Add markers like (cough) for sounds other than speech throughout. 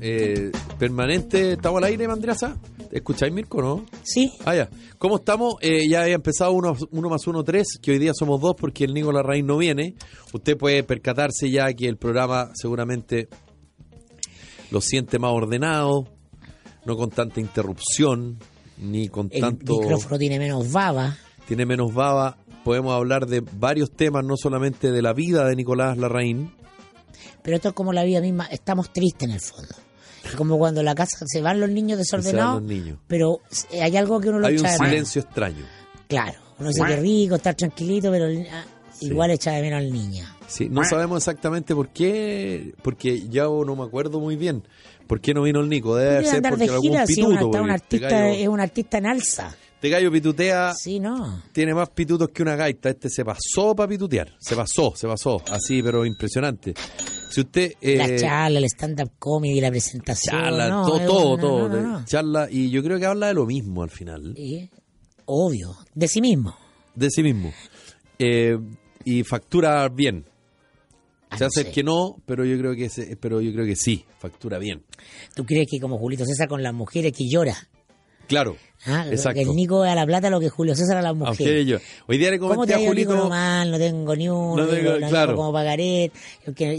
eh, permanente, ¿estamos al aire, Mandraza? ¿Escucháis, Mirko, no? Sí. Ah, ya. ¿Cómo estamos? Eh, ya he empezado uno, uno más uno, tres, que hoy día somos dos porque el Nico Larraín no viene. Usted puede percatarse ya que el programa seguramente lo siente más ordenado, no con tanta interrupción, ni con El tanto... micrófono tiene menos baba. Tiene menos baba. Podemos hablar de varios temas, no solamente de la vida de Nicolás Larraín. Pero esto es como la vida misma. Estamos tristes en el fondo. Es como cuando en la casa se van los niños desordenados. los niños. Pero hay algo que uno lo Hay un echa de menos. silencio extraño. Claro. Uno dice que rico, estar tranquilito, pero ah, igual echa de menos al niño. Sí, no sabemos exactamente por qué, porque ya no me acuerdo muy bien por qué no vino el Nico. Debe ser andar porque de algún gira si pituto. está un artista, Este gallo, es un artista en alza. este gallo pitutea, Sí, ¿no? tiene más pitutos que una gaita. Este se pasó para pitutear. Se pasó, se pasó. Así, pero impresionante. Si usted... la eh, charla, el stand-up comedy, la presentación. charla, no, todo, todo, no, no, no. Charla, y yo creo que habla de lo mismo al final. Y, obvio, de sí mismo. De sí mismo. Eh, y factura bien. Ah, Se no hace sé. que no, pero yo creo que se- pero yo creo que sí, factura bien. ¿Tú crees que como Julito César con las mujeres que llora? Claro. ¿ah? Exacto. Que el Nico a la plata lo que Julio César a las mujeres. yo. Hoy día le ¿Cómo comenté te a ido Nico Julito normal? No tengo ni uno, No no tengo- claro. como pagaré.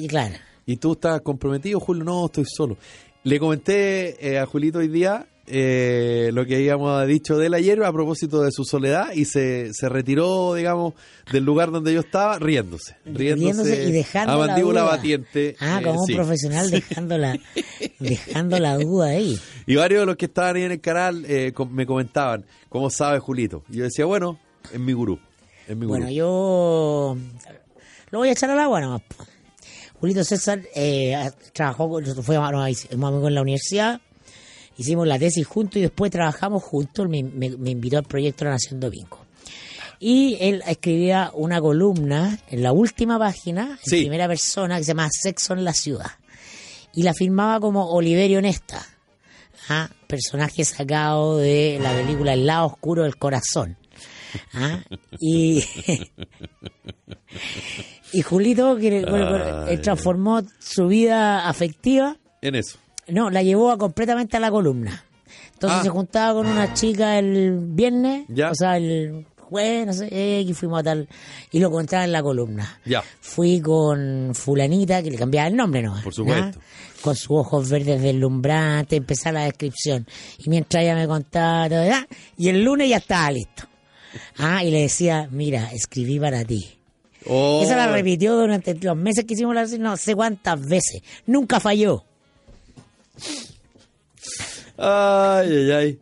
claro. Y tú estás comprometido, Julio, no, estoy solo. Le comenté eh, a Julito hoy día eh, lo que habíamos dicho de él ayer a propósito de su soledad y se, se retiró, digamos, del lugar donde yo estaba riéndose. Riéndose, Riéndose y dejando a la mandíbula duda. batiente. Ah, eh, como sí. un profesional dejando la, dejando la duda ahí. Y varios de los que estaban ahí en el canal eh, me comentaban, ¿cómo sabe Julito? Y yo decía, bueno, es mi gurú. Es mi gurú. Bueno, yo lo voy a echar al agua nomás. Julito César eh, trabajó, con- nosotros fuimos amigos en la universidad, hicimos la tesis juntos y después trabajamos juntos. Me, me- me invitó al proyecto La Nación Domingo. Y él escribía una columna en la última página, en Sí. primera persona, que se llama Sexo en la Ciudad. Y la firmaba como Oliverio Nesta, ¿ah? personaje sacado de la película El lado oscuro del corazón. ¿ah? Y, (laughs) (laughs) y Julito que, bueno, transformó su vida afectiva, En eso. no, la llevó a, completamente a la columna. Entonces Ah. se juntaba con una chica el viernes, Ya. o sea, el jueves, no sé, eh, que fuimos a tal, y lo contaba en la columna. Ya. Fui con fulanita, que le cambiaba el nombre, ¿no? Por supuesto. Con sus ojos verdes deslumbrantes, empezaba la descripción. Y mientras ella me contaba todo, ¿ah? y el lunes ya estaba listo. Ah, y le decía, mira, escribí para ti. Oh, Esa la repitió durante los meses que hicimos la no sé cuántas veces. Nunca falló. Ay, ay, ay.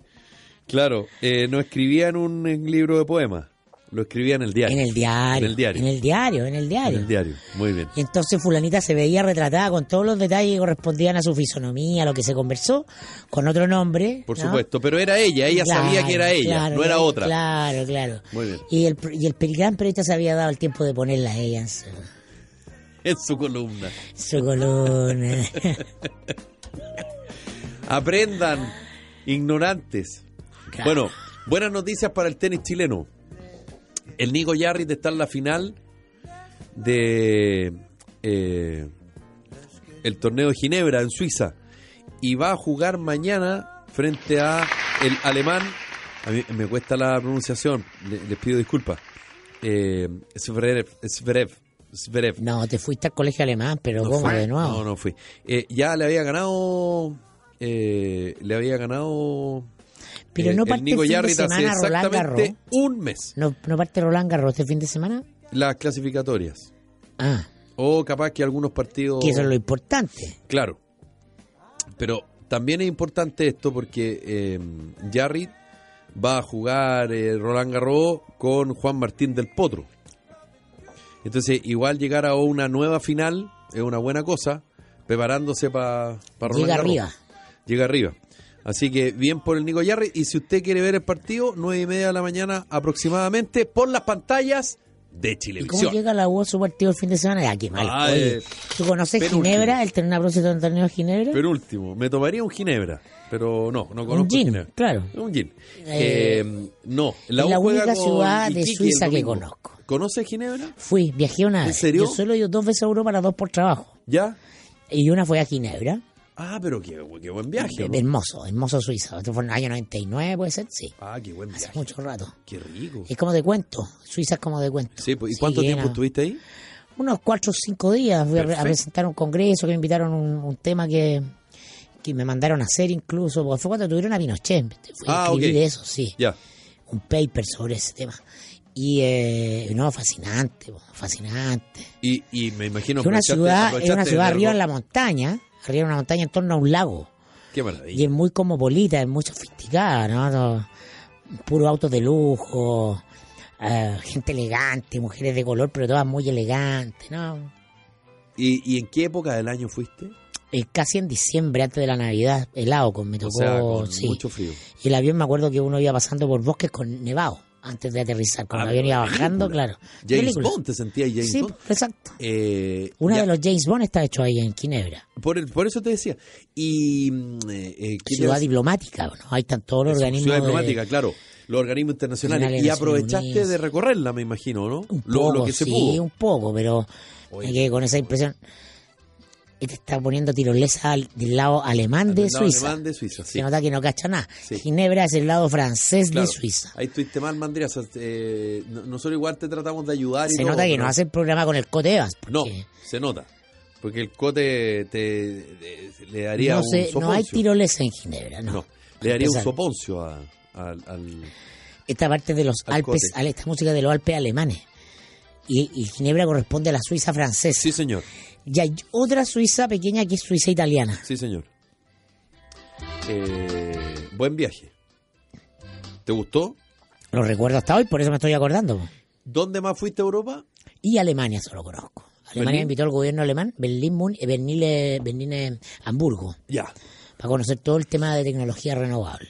Claro, eh, no escribía en un libro de poemas, lo escribía en el diario. En el diario. En el diario. En el diario, en el En diario. el diario, muy bien. Y entonces fulanita se veía retratada con todos los detalles que correspondían a su fisonomía, a lo que se conversó, con otro nombre. Por ¿no? supuesto, pero era ella, ella sabía que era ella, claro, no era otra. Claro, claro. Muy bien. Y el, y el gran periodista se había dado el tiempo de ponerla a ella en su, (laughs) En su columna. su columna. (laughs) Aprendan, ignorantes. Claro. Bueno, buenas noticias para el tenis chileno. El Nico Yarrit está en la final de eh, el torneo de Ginebra en Suiza y va a jugar mañana frente a el alemán. A mí me cuesta la pronunciación, le- les pido disculpas. Eh, Zverev, Zverev, Zverev. No, te fuiste al colegio alemán, pero No ¿cómo fui. de nuevo? No, no fui. Eh, ya le había ganado. eh, le había ganado. Pero eh, no el parte Nico el fin de hace semana Roland Garros. un mes. ¿No, no parte Roland Garros este fin de semana? Las clasificatorias. Ah, O capaz que algunos partidos. que eso es lo importante. Claro. Pero también es importante esto porque eh, Jarrit va a jugar eh, Roland Garros con Juan Martín del Potro. Entonces, igual llegar a una nueva final es una buena cosa, preparándose para Roland Llega Garros. arriba. Llega arriba. Así que bien por el Nico Yarri. Y si usted quiere ver el partido, nueve y media de la mañana aproximadamente, por las pantallas de ¿Y cómo Chilevisión. llega la U a su partido el fin de semana? Ah, qué mal. Ah, Oye, ¿Tú conoces penúltimo. Ginebra? ¿El torneo de Ginebra? Penúltimo, me tomaría un Ginebra, pero no, no conozco Un gin, Ginebra. claro. Un gin. Eh, Eh, no, la U juega única ciudad de Iquique Suiza que conozco. ¿Conoce Ginebra? Fui, viajé una ¿En vez. serio? Yo solo he ido dos veces a Europa, las dos por trabajo. ¿Ya? Y una fue a Ginebra. Ah, pero qué, qué buen viaje. ¿no? Hermoso, hermoso Suiza. Esto fue en el año 99, puede ser, sí. Ah, qué buen Hace viaje. mucho rato. Qué rico. Es como de cuento. Suiza es como de cuento. Sí, pues, ¿y cuánto tiempo estuviste ahí? Unos cuatro o cinco días. Fui a, a presentar un congreso que me invitaron un, un tema que, que me mandaron a hacer incluso. Porque fue cuando tuvieron a Pinochet. Fui a Ah, escribir ok. eso, sí. Ya. Un paper sobre ese tema. Y, eh, no, fascinante, fascinante. Y, y me imagino Es una ciudad, es una ciudad arriba en la montaña, en una montaña en torno a un lago. Qué Y maravilla. es muy cosmopolita, es muy sofisticada, ¿no? Puro autos de lujo, eh, gente elegante, mujeres de color, pero todas muy elegantes, ¿no? ¿Y, y en qué época del año fuiste? Eh, casi en diciembre, antes de la Navidad, helado, con me O tocó, sea, con sí. mucho frío. Y el avión me acuerdo que uno iba pasando por bosques con nevado, antes de aterrizar. Cuando Ah, el avión pero iba de bajando, claro. James Película. Bond, te sentías James Sí, Bond. exacto. Eh, Uno ya, de los James Bond está hecho ahí en Ginebra. por, el- por eso te decía. Y. mm, eh, eh, ¿qué te Ciudad diplomática, ¿no? Ahí están todos los Eso, organismos. Ciudad de- diplomática, claro. Los organismos internacionales. Nacionales Y aprovechaste de recorrerla, me imagino, ¿no? Un lo, poco, lo que se sí, pudo. un poco, pero Oye. me quedé con esa impresión. Este está poniendo tirolesa al- del lado alemán de lado Suiza. alemán de Suiza, sí. Se nota que no cacha nada. Sí. Ginebra es el lado francés Claro. de Suiza. Ahí estuviste mal, Mandria. o sea, eh, no- nosotros igual te tratamos de ayudar y Se todo, nota que pero- no hace el programa con el Cote Evans. No, se nota. Porque el cote te, te- le daría no, un sé, no hay soponcio. tirolesa en Ginebra, no. No, le daría un soponcio a- al- al... Esta parte de los Al Alpes, esta música de los Alpes alemanes. Y, y Ginebra corresponde a la Suiza francesa. Sí, señor. Y hay otra Suiza pequeña que es Suiza italiana. Sí, señor. Eh, buen viaje. ¿Te gustó? Lo recuerdo hasta hoy, por eso me estoy acordando. ¿Dónde más fuiste a Europa? Y Alemania solo conozco. Alemania ¿Berlín? invitó al gobierno alemán, Berlín, Mun- eh, Berlín, eh, Berlín, eh, Hamburgo, Ya. para conocer todo el tema de tecnología renovable.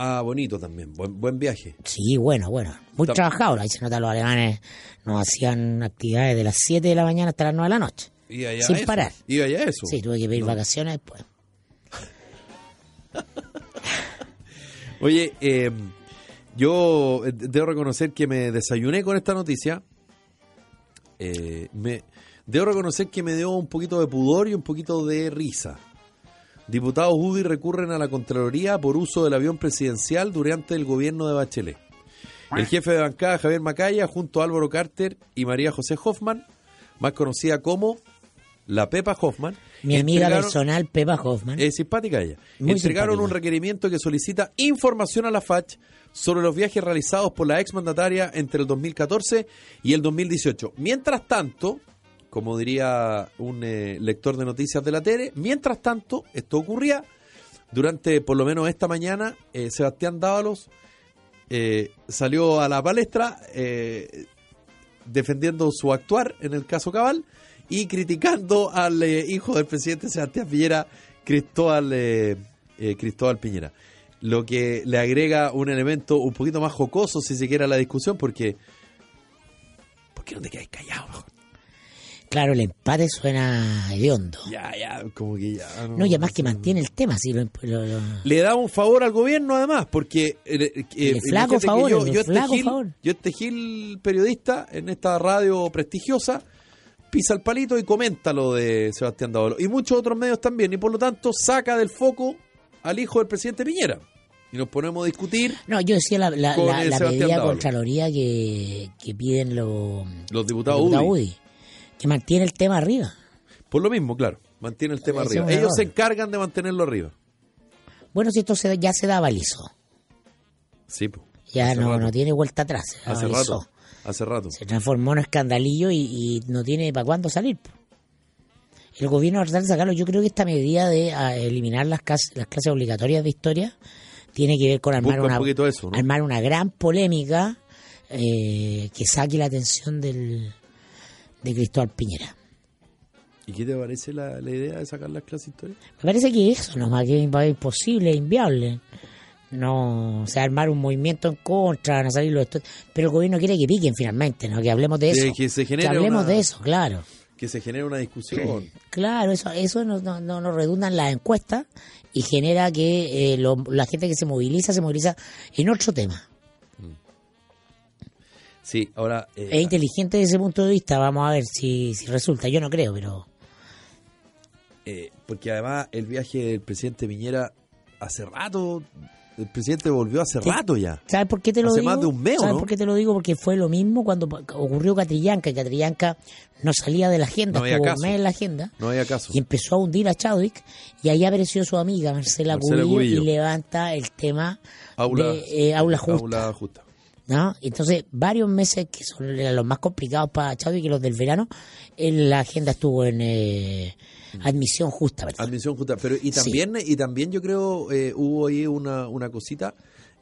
Ah, bonito también. Buen, buen viaje. Sí, bueno, bueno. Muy Tam- trabajado. Ahí se nota los alemanes nos hacían actividades de las 7 de la mañana hasta las 9 de la noche. Y allá Sin eso. parar. Y allá eso. Sí, tuve que pedir vacaciones después. (laughs) Oye, eh, yo debo reconocer que me desayuné con esta noticia. Eh, me, debo reconocer que me dio un poquito de pudor y un poquito de risa. Diputados UDI recurren a la Contraloría por uso del avión presidencial durante el gobierno de Bachelet. El jefe de bancada, Javier Macaya, junto a Álvaro Carter y María José Hoffman, más conocida como la Pepa Hoffman, Mi amiga personal, Pepa Hoffman. es simpática ella. Muy Entregaron simpática. un requerimiento que solicita información a la FACH sobre los viajes realizados por la exmandataria entre el 2014 y el 2018. Mientras tanto, como diría un eh, lector de noticias de la tele, mientras tanto, esto ocurría durante por lo menos esta mañana, eh, Sebastián Dávalos eh, salió a la palestra defendiendo su actuar en el caso Cabal y criticando al hijo del presidente Sebastián Piñera, Cristóbal, Cristóbal Piñera. Lo que le agrega un elemento un poquito más jocoso, si se quiere, a la discusión, porque. ¿Por qué no te quedas callado? mejor? Claro, el empate suena hediondo. Ya, ya, como que ya. No, y además que mantiene el tema, sí, lo- lo- lo- Le da un favor al gobierno, además, porque. eh, eh, Le flaco favor, yo, le yo este flaco Gil, favor. yo este Gil periodista en esta radio prestigiosa pisa el palito y comenta lo de Sebastián Dávalo. Y muchos otros medios también. Y por lo tanto saca del foco al hijo del presidente Piñera. Y nos ponemos a discutir No, yo decía la, la, la- el medida. Contraloría que, que piden los los diputados diputados UDI. UDI, que mantiene el tema arriba. Por lo mismo, claro. Mantiene el tema arriba. Ellos error. se encargan de mantenerlo arriba. Bueno, si esto se- ya se da balizo, Sí, pues. ya no, rato. no tiene vuelta atrás, se Hace rato. Hace rato. Se transformó en un escandalillo y, y no tiene para cuándo salir. po. El gobierno va a tratar de sacarlo. Yo creo que esta medida de ah, eliminar las, cas- las clases obligatorias de historia tiene que ver con armar Busca una, eso, ¿no? armar una gran polémica eh, que saque la atención del, de Cristóbal Piñera. ¿Y qué te parece la, la idea de sacar las clases históricas? Me parece que eso nomás que es imposible, inviable. No, o sea, armar un movimiento en contra, van a salir los Pero el gobierno quiere que piquen finalmente, ¿no? Que hablemos de Que- eso. que se genere hablemos una- de eso, claro. Que se genere una discusión. Claro, eso eso no, no, no, no redunda en las encuestas y genera que eh, lo- la gente que se moviliza, se moviliza en otro tema. Sí, ahora. eh, Es inteligente desde ese punto de vista, vamos a ver si, si resulta. Yo no creo, pero eh, porque además el viaje del presidente Piñera hace rato, el presidente volvió hace rato ya. ¿Sabes por qué te lo Hace digo? más de un mes, ¿o ¿Sabes no? por qué te lo digo? Porque fue lo mismo cuando ocurrió Catrillanca, y Catrillanca no salía de la agenda, No había estuvo un caso. mes en la agenda, No había caso. y empezó a hundir a Chadwick, y ahí apareció su amiga Marcela, Marcela Cubillo, Cubillo. y levanta el tema Aula, de eh, aula justa. Aula justa. ¿No? Entonces, varios meses que son los más complicados para Chadwick que los del verano, en la agenda estuvo en eh, admisión justa, ¿verdad? Admisión justa. Pero y también, y también yo creo eh, hubo ahí una, una cosita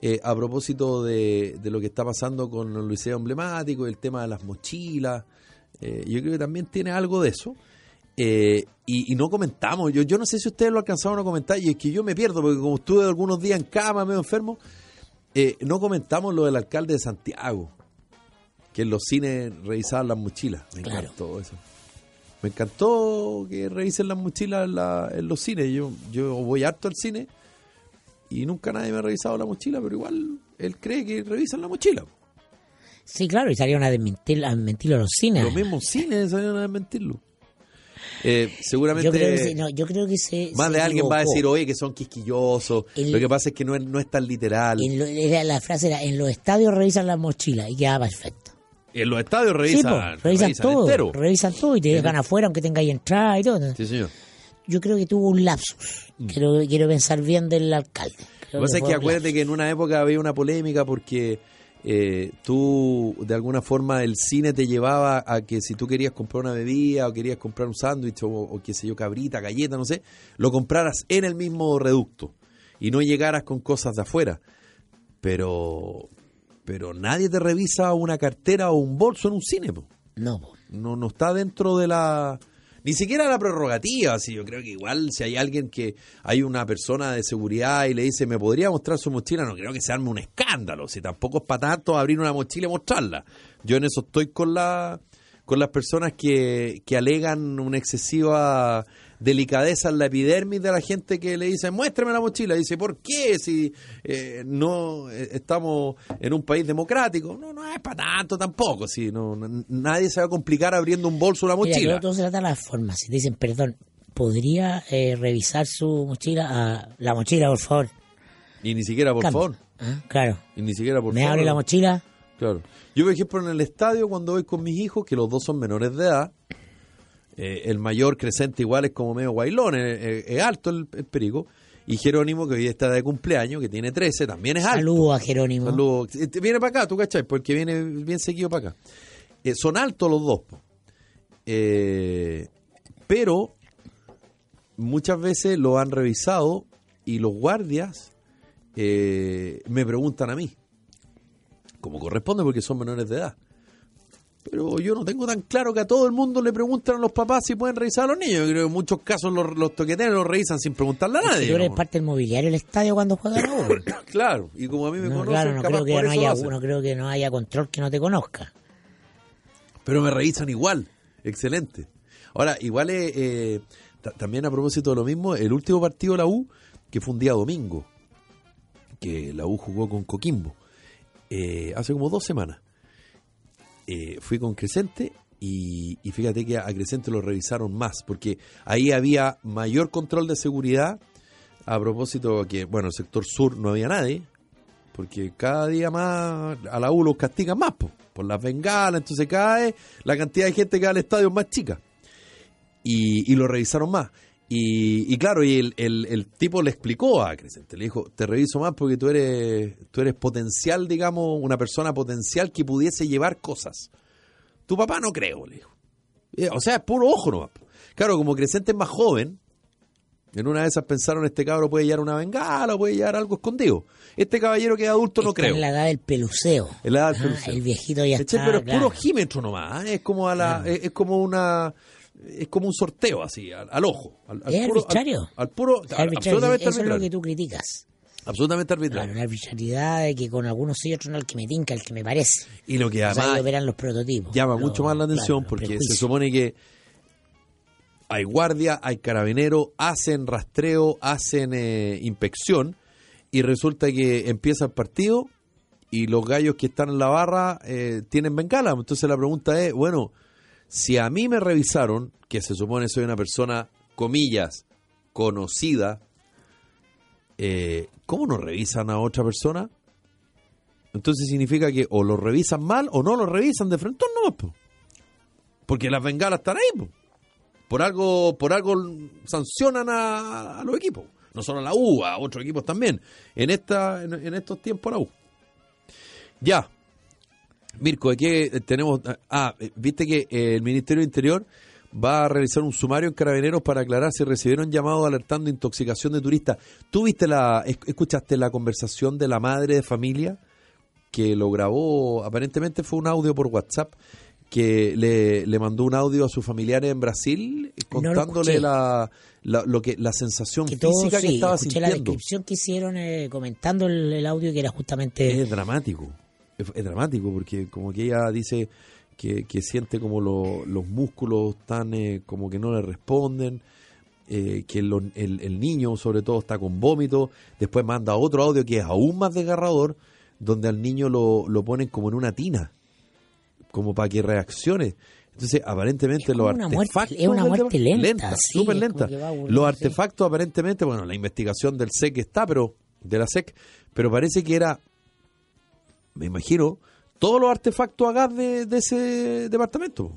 eh, a propósito de, de lo que está pasando con el liceo emblemático, el tema de las mochilas. Eh, yo creo que también tiene algo de eso. Eh, y, y no comentamos, yo, yo no sé si ustedes lo alcanzaron a comentar, y es que yo me pierdo, porque como estuve algunos días en cama, medio enfermo, eh, no comentamos lo del alcalde de Santiago, que en los cines revisaban las mochilas. Me Claro. encantó eso. Me encantó que revisen las mochilas en, la- en los cines. Yo, yo voy harto al cine y nunca nadie me ha revisado la mochila, pero igual él cree que revisan la mochila. Sí, claro, y salieron a desmentir, a desmentirlo los cines. Los mismos cines salieron a desmentirlo. Eh, seguramente yo creo que, se- no, yo creo que se. más se de alguien va a decir, oye, que son quisquillosos. El- Lo que pasa es que no es, no es tan literal. En lo- era, la frase era: en los estadios revisan las mochilas, y quedaba perfecto. En los estadios Sí, revisan, revisan, todo, entero. revisan todo y te dejan afuera aunque tengáis entrada y todo. Sí, señor. Yo creo que tuvo un lapsus. Quiero, quiero pensar bien del alcalde. Lo que pasa es que acuérdate que en una época había una polémica porque eh, tú, de alguna forma, el cine te llevaba a que si tú querías comprar una bebida o querías comprar un sándwich o, o qué sé yo, cabrita, galleta, no sé, lo compraras en el mismo reducto y no llegaras con cosas de afuera. Pero, pero nadie te revisa una cartera o un bolso en un cine. po. No, po. no, no está dentro de la ni siquiera la prerrogativa así yo creo que igual si hay alguien que hay una persona de seguridad y le dice me podría mostrar su mochila no creo que se arme un escándalo si tampoco es para tanto abrir una mochila y mostrarla. Yo en eso estoy con la con las personas que, que alegan una excesiva delicadeza en la epidermis de la gente que le dice muéstrame la mochila dice ¿por qué si eh, no eh, estamos en un país democrático no no es para tanto tampoco si no, nadie se va a complicar abriendo un bolso o una Mira, mochila todo, todo se trata de las formas. Si te dicen, perdón, ¿podría eh, revisar su mochila? Ah, la mochila, por favor. y ni siquiera por favor Ah, Claro. y ni siquiera por ¿Me favor abre la mochila? Claro. Yo, por ejemplo, en el estadio, cuando voy con mis hijos, que los dos son menores de edad, eh, el mayor crecente igual es como medio guailón, es, alto el, el perico, y Jerónimo, que hoy está de cumpleaños, que tiene 13, también es alto. Saludo a Jerónimo. Saludos. Eh, Viene para acá, tú cachai, porque viene bien seguido para acá. Eh, son altos los dos. Eh, pero muchas veces lo han revisado y los guardias eh, me preguntan a mí, como corresponde porque son menores de edad. Pero yo no tengo tan claro que a todo el mundo le preguntan a los papás si pueden revisar a los niños. Yo creo que en muchos casos los, los toqueteros los revisan sin preguntarle a nadie. tú eres parte del mobiliario del estadio cuando juega la U. Claro, y como a mí me No, conocen, claro, no capaz creo, que por no, eso haya, no creo que no haya control que no te conozca. Pero me revisan igual. Excelente. Ahora, igual eh, eh, ta- también a propósito de lo mismo, el último partido de la U, que fue un día domingo, que la U jugó con Coquimbo, eh, hace como dos semanas. Eh, fui con Crescente y, y fíjate que a Crescente lo revisaron más, porque ahí había mayor control de seguridad. A propósito que, bueno, el sector sur no había nadie, porque cada día más a la U los castigan más po, por las bengalas, entonces cada vez la cantidad de gente que va al estadio es más chica. Y lo revisaron más. Y, y claro, y el, el- el tipo le explicó a Crescente, le dijo, te reviso más porque tú eres, tú eres potencial, digamos, una persona potencial que pudiese llevar cosas. Tu papá no creo, le dijo. Eh, O sea, es puro ojo nomás. Claro, como Crescente es más joven, en una de esas pensaron, este cabro puede llevar una bengala puede llevar algo escondido. Este caballero que es adulto no creo. en la edad del peluceo. En la edad del Ah, peluceo. El viejito ya está. Pero es claro. puro ojímetro nomás, ¿eh? es como a la, es, es como una es como un sorteo así, al, al ojo. Al, al ¿Es puro, arbitrario? Al, puro, Es arbitrario, absolutamente Eso es lo que tú criticas. Absolutamente Claro, arbitrario. la arbitrariedad de que con algunos sí y otros no, el que me tinca, el que me parece. Y lo que O sea, además operan los prototipos. llama Los- mucho más la atención claro, porque se supone que hay guardia, hay carabinero, hacen rastreo, hacen eh, inspección y resulta que empieza el partido y los gallos que están en la barra eh, tienen bengala. Entonces la pregunta es, bueno, si a mí me revisaron, que se supone soy una persona comillas, conocida, eh, ¿cómo no revisan a otra persona? Entonces significa que o lo revisan mal o no lo revisan de frente, no, po. porque las bengalas están ahí. po. Por algo, por algo sancionan a, los equipos, no solo a la U, a otros equipos también. En esta, en estos tiempos la U. Ya, Mirko, ¿de qué tenemos? Ah, viste que eh, el Ministerio del Interior va a realizar un sumario en Carabineros para aclarar si recibieron llamados alertando intoxicación de turistas. ¿Tú viste la, esc- escuchaste la conversación de la madre de familia que lo grabó? Aparentemente fue un audio por WhatsApp que le, le mandó un audio a sus familiares en Brasil eh, No lo contándole la, la- lo que la sensación Que todo, física que estaba escuché la sintiendo. descripción que hicieron eh, comentando el, el audio que era justamente... Es dramático. Es, es dramático porque como que ella dice que, que siente como lo- los músculos están eh, como que no le responden, eh, que lo- el, el niño sobre todo está con vómito. Después manda otro audio que es aún más desgarrador, donde al niño lo, lo ponen como en una tina, como para que reaccione. Entonces, aparentemente los muerte- artefactos... es una muerte lenta, sí, súper lenta. Los sí. artefactos aparentemente, bueno, la investigación del SEC está, pero de la SEC, pero parece que era me imagino, todos los artefactos a gas de, ese departamento.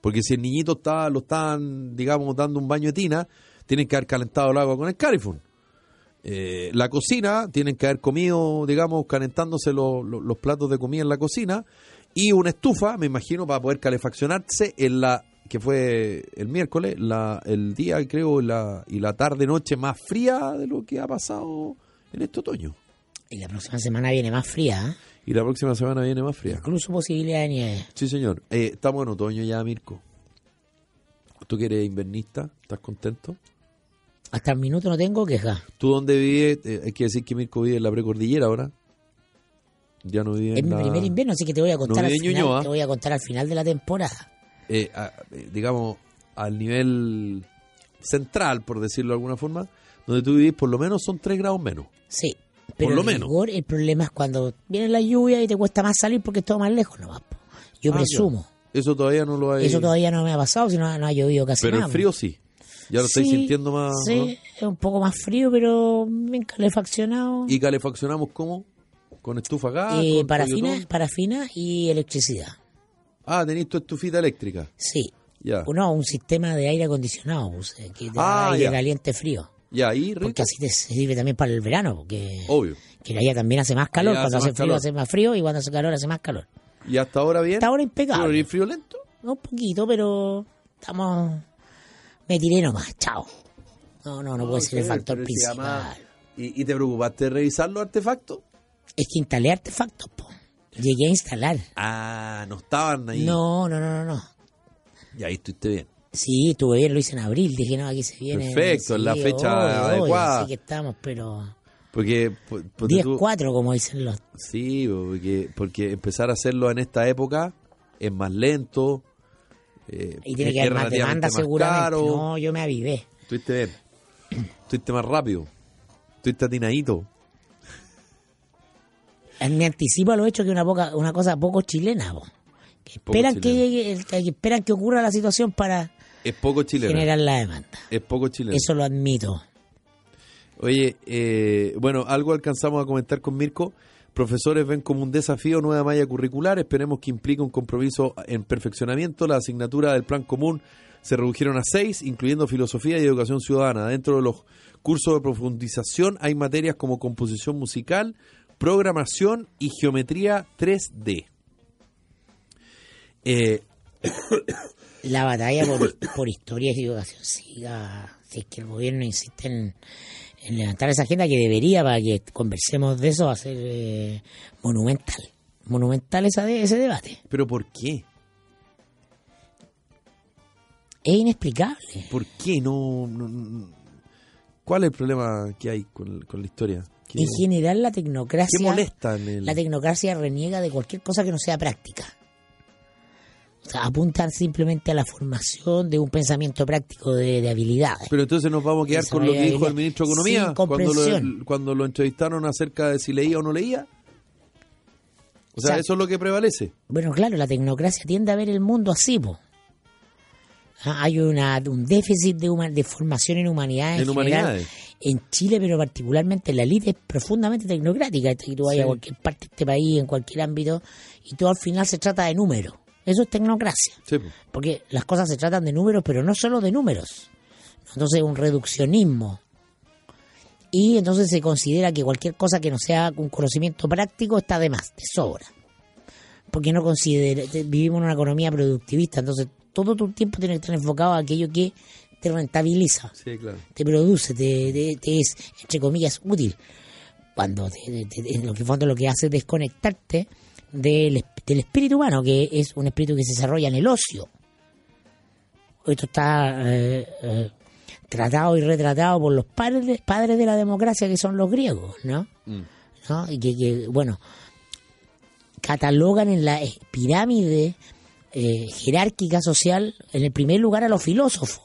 Porque si el niñito está, lo están, digamos, dando un baño de tina, tienen que haber calentado el agua con el califón. Eh, la cocina, tienen que haber comido, digamos, calentándose lo- los platos de comida en la cocina. Y una estufa, me imagino, para poder calefaccionarse en la que fue el miércoles, la, el día, creo, la, y la tarde-noche más fría de lo que ha pasado en este otoño. Y la próxima semana viene más fría, ¿eh? Y la próxima semana viene más fría. incluso posibilidad de nieve. Sí, señor. Eh, estamos en otoño ya, Mirko. ¿Tú que eres invernista? ¿Estás contento? Hasta el minuto no tengo queja. ¿Tú dónde vives? Eh, hay que decir que Mirko vive en la precordillera ahora. Ya no vive Es en mi la... primer invierno, así que te voy a contar No al final. Ñuñoa. Te voy a contar al final de la temporada. eh, a- eh, digamos, al nivel central, por decirlo de alguna forma, donde tú vivís, por lo menos son 3 grados menos. Sí. Pero lo en menos. rigor, el problema es cuando viene la lluvia y te cuesta más salir porque es todo más lejos nomás. po. Yo Ah, presumo. ya. Eso todavía no lo hay. Eso todavía no me ha pasado, si no, no ha llovido casi Pero nada. el frío sí. Ya lo estáis Sí, sintiendo más. Sí, ¿no? es un poco más frío, pero bien calefaccionado. ¿Y calefaccionamos cómo? ¿Con estufa a gas? Eh, parafina, parafina y electricidad. Ah, tenéis tu estufita eléctrica. Sí. Ya. No, un sistema de aire acondicionado, que te Ah, da aire ya. caliente frío. Ya, ahí, rico. Porque así te sirve también para el verano, porque Obvio. que allá también hace más calor. Allá Cuando hace frío calor. hace más frío y cuando hace calor hace más calor. ¿Y hasta ahora bien? Hasta ahora impecable. ¿Pero y frío lento? Un poquito, pero estamos... Me tiré nomás, chao. No, no, no, puede ser el factor principal. ¿Y, y te preocupaste de revisar los artefactos? Es que instalé artefactos, po. Llegué a instalar. Ah, no estaban ahí. No, no, no, no, no. Y ahí estuviste bien. Sí, estuve bien, lo hice en abril. Dije, no, aquí se viene. Perfecto, en la fecha obvio, obvio, adecuada. Así que estamos, pero. Porque. pu- ponte tú- 10-4, como dicen los. Sí, porque, porque empezar a hacerlo en esta época es más lento. eh, Y tiene que haber más demanda, más seguramente. caro. No, yo me avivé. Estuviste bien. Estuviste más rápido. Estuviste atinadito. Eh, Me anticipo a lo hecho que una poca, una cosa poco chilena, po. Que Poco esperan que llegue, que esperan que ocurra la situación para Es poco chileno. generar la demanda. Es poco chileno. Eso lo admito. Oye, eh, bueno, algo alcanzamos a comentar con Mirko. Profesores ven como un desafío nueva malla curricular. Esperemos que implique un compromiso en perfeccionamiento. La asignatura del plan común se redujeron a seis, incluyendo filosofía y educación ciudadana. Dentro de los cursos de profundización hay materias como composición musical, programación y geometría 3D. Eh, La batalla por, por historias y educación siga. Si es que el gobierno insiste en, en levantar esa agenda que debería para que conversemos de eso, va a ser eh, monumental. Monumental esa de- ese debate. ¿Pero por qué? Es inexplicable. ¿Por qué no, no- no- ¿Cuál es el problema que hay con, con la historia? ¿Qué, En general, la tecnocracia. qué molesta en el- La tecnocracia reniega de cualquier cosa que no sea práctica. Apuntan simplemente a la formación de un pensamiento práctico de, de habilidades. Pero entonces nos vamos a quedar Eso con lo que dijo el ministro de Economía cuando lo, cuando lo entrevistaron acerca de si leía o no leía. O sea, O sea, eso es lo que prevalece. Bueno, claro, la tecnocracia tiende a ver el mundo así, po. Ah, Hay una, un déficit de, formación en humanidades en, En general humanidades. en Chile, pero particularmente la élite es profundamente tecnocrática. Y tú Sí. a cualquier parte de este país, en cualquier ámbito, y todo al final se trata de números. Eso es tecnocracia. Sí. Porque las cosas se tratan de números, pero no solo de números. Entonces, un reduccionismo. Y entonces se considera que cualquier cosa que no sea un conocimiento práctico está de más, de sobra. Porque no considera, vivimos en una economía productivista, entonces todo tu tiempo tiene que estar enfocado a aquello que te rentabiliza, Sí, claro. te produce, te, te- te es, entre comillas, útil. Cuando te- en lo que fondo lo que hace es desconectarte del, del espíritu humano, que es un espíritu que se desarrolla en el ocio. Esto está eh, eh, tratado y retratado por los padres, padres de la democracia, que son los griegos, ¿no? Mm. ¿no? Y que, que, bueno, catalogan en la pirámide eh, jerárquica social, en el primer lugar a los filósofos.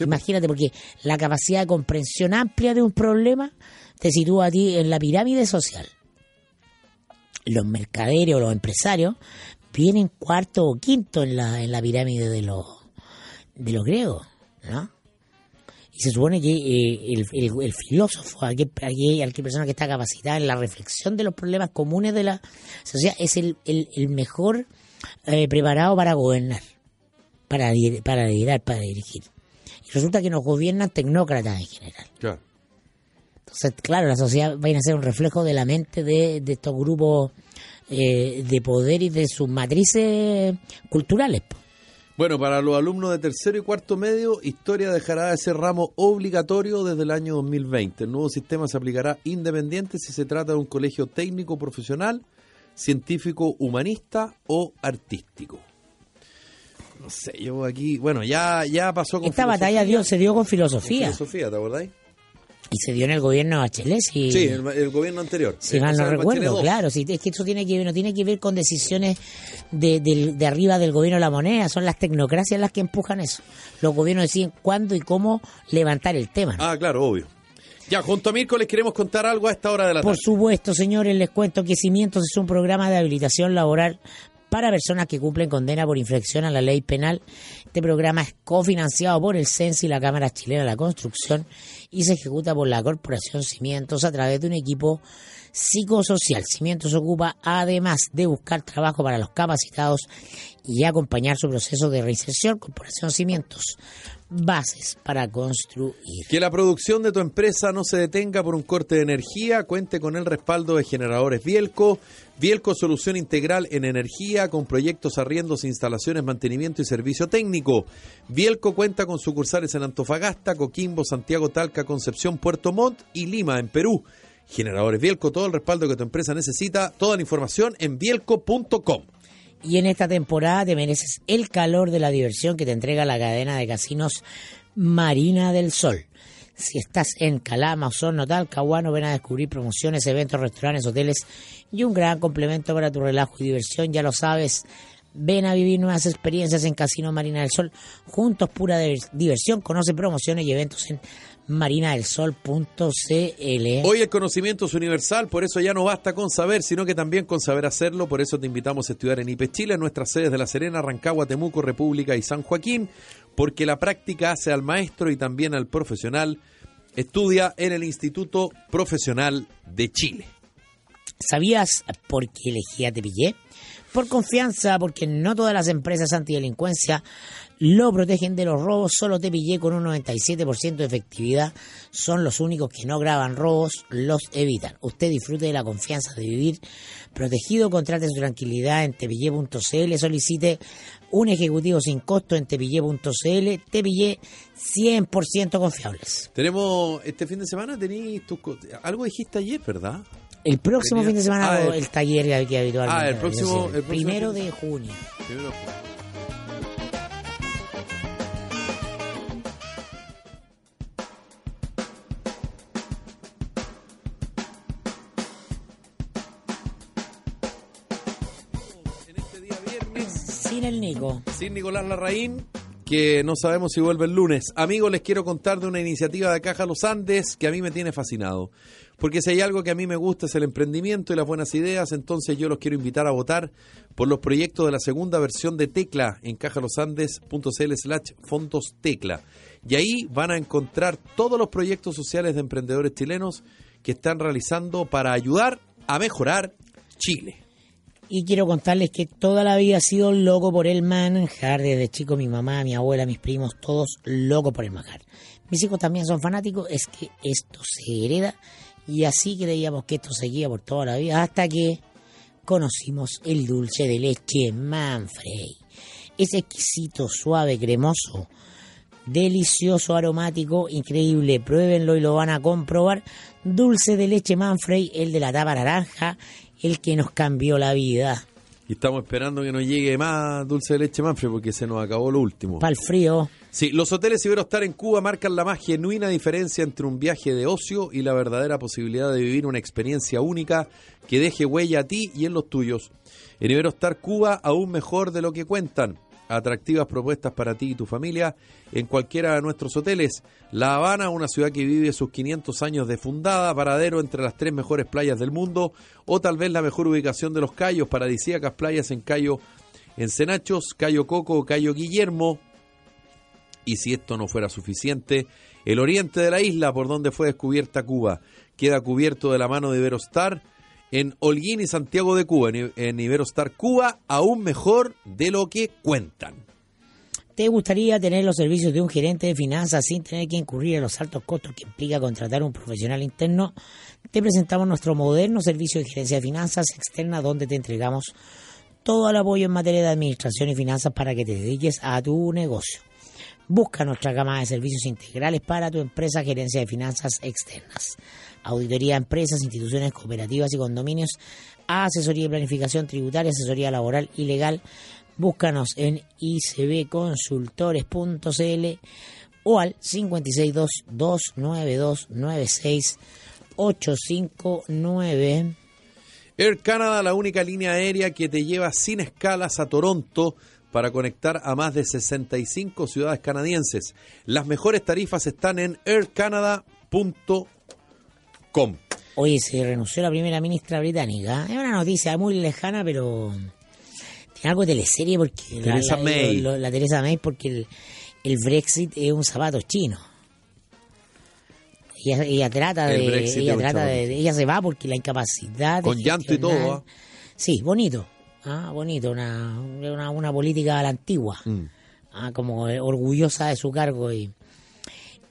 Imagínate, porque la capacidad de comprensión amplia de un problema te sitúa a ti en la pirámide social. Los mercaderes o los empresarios vienen cuarto o quinto en la, en la pirámide de los, de los griegos, ¿no? Y se supone que eh, el, filósofo, aquel, aquel, aquel persona que está capacitada en la reflexión de los problemas comunes de la sociedad, es el, el, mejor eh, preparado para gobernar, para, para liderar, para dirigir. Y resulta que nos gobiernan tecnócratas en general. Claro. Entonces, claro, la sociedad va a ser un reflejo de la mente de, de estos grupos eh, de poder y de sus matrices culturales. Bueno, para los alumnos de tercero y cuarto medio, historia dejará de ser ramo obligatorio desde el año 2020. El nuevo sistema se aplicará independiente si se trata de un colegio técnico profesional, científico humanista o artístico. No sé, yo aquí, bueno, ya, ya pasó con Esta filosofía, batalla dio, se dio con con filosofía filosofía, ¿te acordáis? Y se dio en el gobierno de Bachelet. Si, Sí, el, el gobierno anterior. si mal no recuerdo, claro. Si, es que eso tiene que ver, no tiene que ver con decisiones de, del- de arriba del gobierno de la moneda, son las tecnocracias las que empujan eso. Los gobiernos deciden cuándo y cómo levantar el tema. ¿no? Ah, claro, obvio. Ya, junto a Mirko les queremos contar algo a esta hora de la Por tarde. supuesto, señores, les cuento que Cimientos es un programa de habilitación laboral para personas que cumplen condena por infracción a la ley penal. Este programa es cofinanciado por el CENS y la Cámara Chilena de la Construcción y se ejecuta por la Corporación Cimientos a través de un equipo psicosocial. Cimientos ocupa, además de buscar trabajo para los capacitados y acompañar su proceso de reinserción, Corporación Cimientos, bases para construir. Que la producción de tu empresa no se detenga por un corte de energía, cuente con el respaldo de generadores Bielco. Bielco Solución Integral en Energía con proyectos, arriendos, instalaciones, mantenimiento y servicio técnico. Bielco cuenta con sucursales en Antofagasta, Coquimbo, Santiago, Concepción, Puerto Montt y Lima, en Perú. Generadores Bielco, todo el respaldo que tu empresa necesita, toda la información en bielco.com. Y en esta temporada te mereces el calor de la diversión que te entrega la cadena de casinos Marina del Sol. Si estás en Calama, Osorno, Talcahuano, ven a descubrir promociones, eventos, restaurantes, hoteles y un gran complemento para tu relajo y diversión. Ya lo sabes, ven a vivir nuevas experiencias en Casino Marina del Sol. Juntos, pura diver- diversión. Conoce promociones y eventos en marinadelsol.cl. Hoy el conocimiento es universal, por eso ya no basta con saber, sino que también con saber hacerlo. Por eso te invitamos a estudiar en IPE Chile, en nuestras sedes de La Serena, Rancagua, Temuco, República y San Joaquín, porque la práctica hace al maestro y también al profesional. Estudia en el Instituto Profesional de Chile. ¿Sabías por qué elegí a Tepillé? Por confianza, porque no todas las empresas antidelincuencia lo protegen de los robos, solo Tepillé con un 97% de efectividad son los únicos que no graban robos, los evitan. Usted disfrute de la confianza de vivir protegido, contrate su tranquilidad en tepillé.cl, solicite un ejecutivo sin costo en tepillé.cl, Tepillé 100% confiables. Tenemos este fin de semana, tenéis tus algo dijiste ayer, ¿verdad? El próximo Tenía- fin de semana Ah, el- el, taller que- que habitualmente. Ah, el próximo- el primero de de junio. Primero- En este día viernes Sin el Nico. sin Nicolás Larraín, porque no sabemos si vuelve el lunes. Amigos, les quiero contar de una iniciativa de Caja Los Andes que a mí me tiene fascinado. Porque si hay algo que a mí me gusta es el emprendimiento y las buenas ideas, entonces yo los quiero invitar a votar por los proyectos de la segunda versión de Tecla en cajalosandes.cl slash fondos Tecla. Y ahí van a encontrar todos los proyectos sociales de emprendedores chilenos que están realizando para ayudar a mejorar Chile. Y quiero contarles que toda la vida he sido loco por el manjar. Desde chico mi mamá, mi abuela, mis primos, todos locos por el manjar. Mis hijos también son fanáticos, es que esto se hereda y así creíamos que esto seguía por toda la vida hasta que conocimos el dulce de leche Manfrey. Es exquisito, suave, cremoso, delicioso, aromático, increíble. Pruébenlo y lo van a comprobar. Dulce de leche Manfrey, el de la tapa naranja, el que nos cambió la vida. Y estamos esperando que nos llegue más dulce de leche Manfred porque se nos acabó lo último. Para el frío. Sí, los hoteles Iberostar en Cuba marcan la más genuina diferencia entre un viaje de ocio y la verdadera posibilidad de vivir una experiencia única que deje huella a ti y en los tuyos. En Iberostar Cuba aún mejor de lo que cuentan atractivas propuestas para ti y tu familia en cualquiera de nuestros hoteles. La Habana, una ciudad que vive sus 500 años de fundada, paradero entre las tres mejores playas del mundo, o tal vez la mejor ubicación de los Cayos, paradisíacas playas en Cayo Encenachos, Cayo Coco, Cayo Guillermo. Y si esto no fuera suficiente, el oriente de la isla, por donde fue descubierta Cuba, queda cubierto de la mano de Iberostar en Holguín y Santiago de Cuba, en Iberostar Cuba, aún mejor de lo que cuentan. ¿Te gustaría tener los servicios de un gerente de finanzas sin tener que incurrir en los altos costos que implica contratar un profesional interno? Te presentamos nuestro moderno servicio de gerencia de finanzas externa donde te entregamos todo el apoyo en materia de administración y finanzas para que te dediques a tu negocio. Busca nuestra gama de servicios integrales para tu empresa gerencia de finanzas externas auditoría a empresas, instituciones cooperativas y condominios, asesoría y planificación tributaria, asesoría laboral y legal. Búscanos en icbconsultores.cl o al 562-292-96-859. Air Canada, la única línea aérea que te lleva sin escalas a Toronto para conectar a más de 65 ciudades canadienses. Las mejores tarifas están en aircanada.com. Oye, se renunció la primera ministra británica. Es una noticia muy lejana, pero tiene algo de teleserie porque Teresa la, May. la Teresa May porque el, Brexit es un zapato chino. Ella, ella trata El de, ella trata de, se va porque la incapacidad de Con llanto y todo, ¿ah? Sí, bonito, ah, bonito, una, una, una política a la antigua, Mm. ah, como orgullosa de su cargo y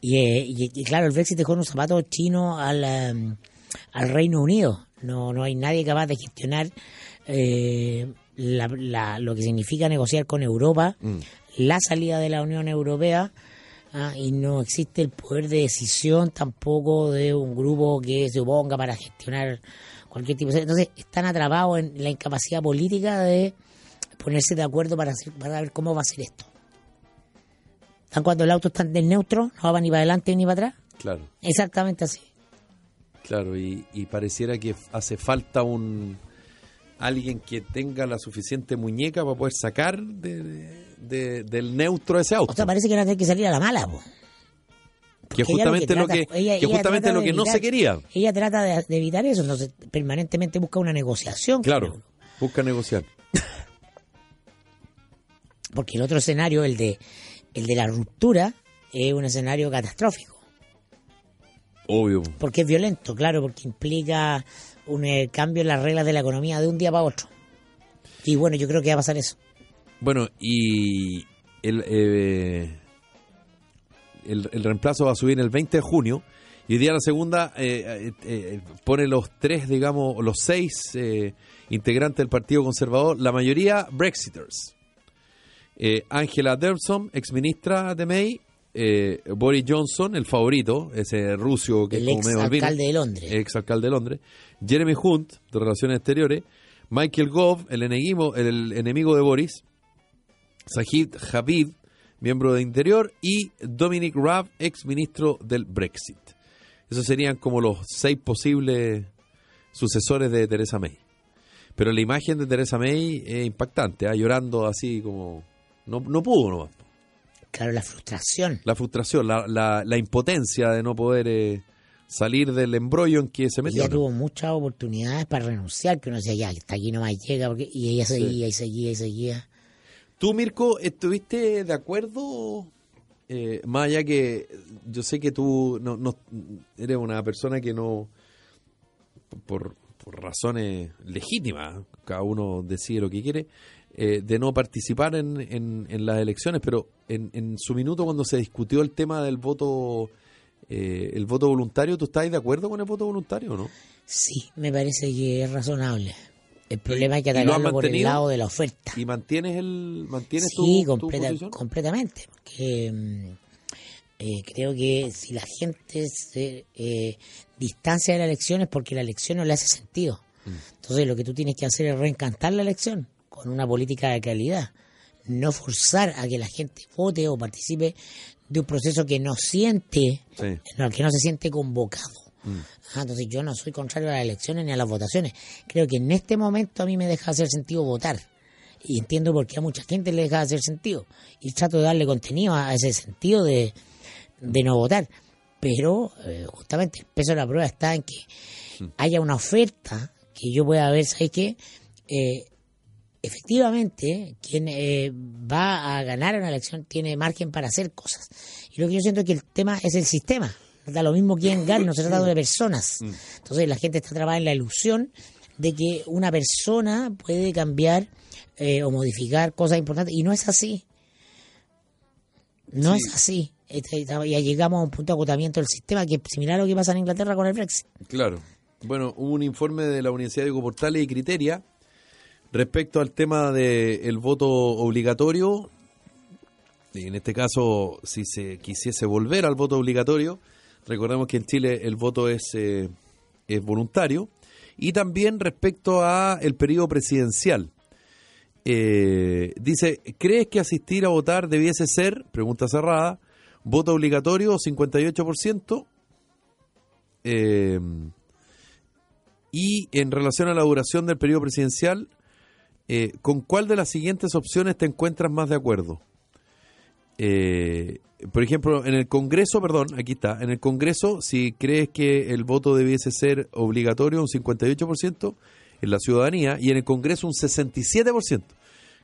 y, eh, y- y claro, el Brexit dejó un zapato chino al, em, al Reino Unido. No, no hay nadie capaz de gestionar eh, la- la- lo que significa negociar con Europa, la salida de la Unión Europea, ah, y no existe el poder de decisión tampoco de un grupo que se oponga para gestionar cualquier tipo de... Entonces, están atrapados en la incapacidad política de ponerse de acuerdo para, hacer- para ver cómo va a ser esto. ¿Están cuando el auto está en neutro? No va ni para adelante ni para atrás. Claro, Exactamente así. claro, y, y pareciera que hace falta un alguien que tenga la suficiente muñeca para poder sacar de, de- de- del neutro ese auto. O sea, parece que no tiene que salir a la mala, po. que justamente lo que, justamente lo que no se quería. Ella trata de, evitar eso, entonces permanentemente busca una negociación. Claro, busca negociar. (laughs) Porque el otro escenario, el de, el de la ruptura, es un escenario catastrófico. Obvio. Porque es violento, claro, porque implica un eh, cambio en las reglas de la economía de un día para otro. Y bueno, yo creo que va a pasar eso. Bueno, y el, eh, el, el reemplazo va a subir el 20 de junio. Y hoy día la segunda eh, eh, eh, pone los tres, digamos, los seis eh, integrantes del Partido Conservador, la mayoría Brexiters. Eh, Angela Derson, exministra de May. eh, Boris Johnson, el favorito, ese ruso que El es como ex alcalde de Londres. Ex alcalde de Londres. Jeremy Hunt, de Relaciones Exteriores. Michael Gove, el enemigo, el enemigo de Boris. Sajid Habib, miembro de Interior. Y Dominic Raab, ex ministro del Brexit. Esos serían como los seis posibles sucesores de Theresa May. Pero la imagen de Theresa May es impactante, ¿ah? llorando así como... No, no pudo nomás. Claro, la frustración. La frustración, la, la, la impotencia de no poder eh, salir del embrollo en que se metió. Ella tuvo muchas oportunidades para renunciar, que uno decía, ya, hasta aquí no más llega, porque... y ella seguía y seguía y seguía. ¿Tú, Mirko, estuviste de acuerdo? Eh, más allá que yo sé que tú no, no eres una persona que no, por, por razones legítimas, cada uno decide lo que quiere, eh, de no participar en, en, las elecciones, pero en, en, su minuto cuando se discutió el tema del voto eh, el voto voluntario, ¿tú estás de acuerdo con el voto voluntario o no? Sí, me parece que es razonable. El problema es que atacarlo por el lado de la oferta. ¿Y mantienes el mantienes sí, completamente, porque mm, eh, creo que si la gente se distancia de la elección es porque la elección no le hace sentido. Mm. Entonces lo que tú tienes que hacer es reencantar la elección con una política de calidad. No forzar a que la gente vote o participe de un proceso que no siente, que no se siente convocado. Mm. Ah, entonces yo no soy contrario a las elecciones ni a las votaciones. Creo que en este momento a mí me deja hacer sentido votar. Y entiendo por qué a mucha gente le deja hacer sentido. Y trato de darle contenido a ese sentido de, no votar. Pero eh, justamente el peso de la prueba está en que mm. haya una oferta que yo pueda ver, ¿sabes qué? Eh, efectivamente quien eh, va a ganar una elección tiene margen para hacer cosas. Y lo que yo siento es que el tema es el sistema. Da lo mismo quien (laughs) gana, no se trata de personas. Mm. Entonces la gente está trabajando en la ilusión de que una persona puede cambiar eh, o modificar cosas importantes. Y no es así. No es así. Este, ya llegamos a un punto de agotamiento del sistema que es similar a lo que pasa en Inglaterra con el Brexit. Claro. Bueno, hubo un informe de la Universidad de Portales y Criteria Respecto al tema del voto obligatorio, en este caso, si se quisiese volver al voto obligatorio, recordemos que en Chile el voto es, eh, es voluntario, y también respecto a el periodo presidencial. Eh, dice, ¿crees que asistir a votar debiese ser, pregunta cerrada, voto obligatorio 58%? Eh, y en relación a la duración del periodo presidencial, eh, ¿con cuál de las siguientes opciones te encuentras más de acuerdo? Eh, por ejemplo, en el Congreso, perdón, aquí está, en el Congreso, si crees que el voto debiese ser obligatorio, un 58% en la ciudadanía, y en el Congreso un 67%.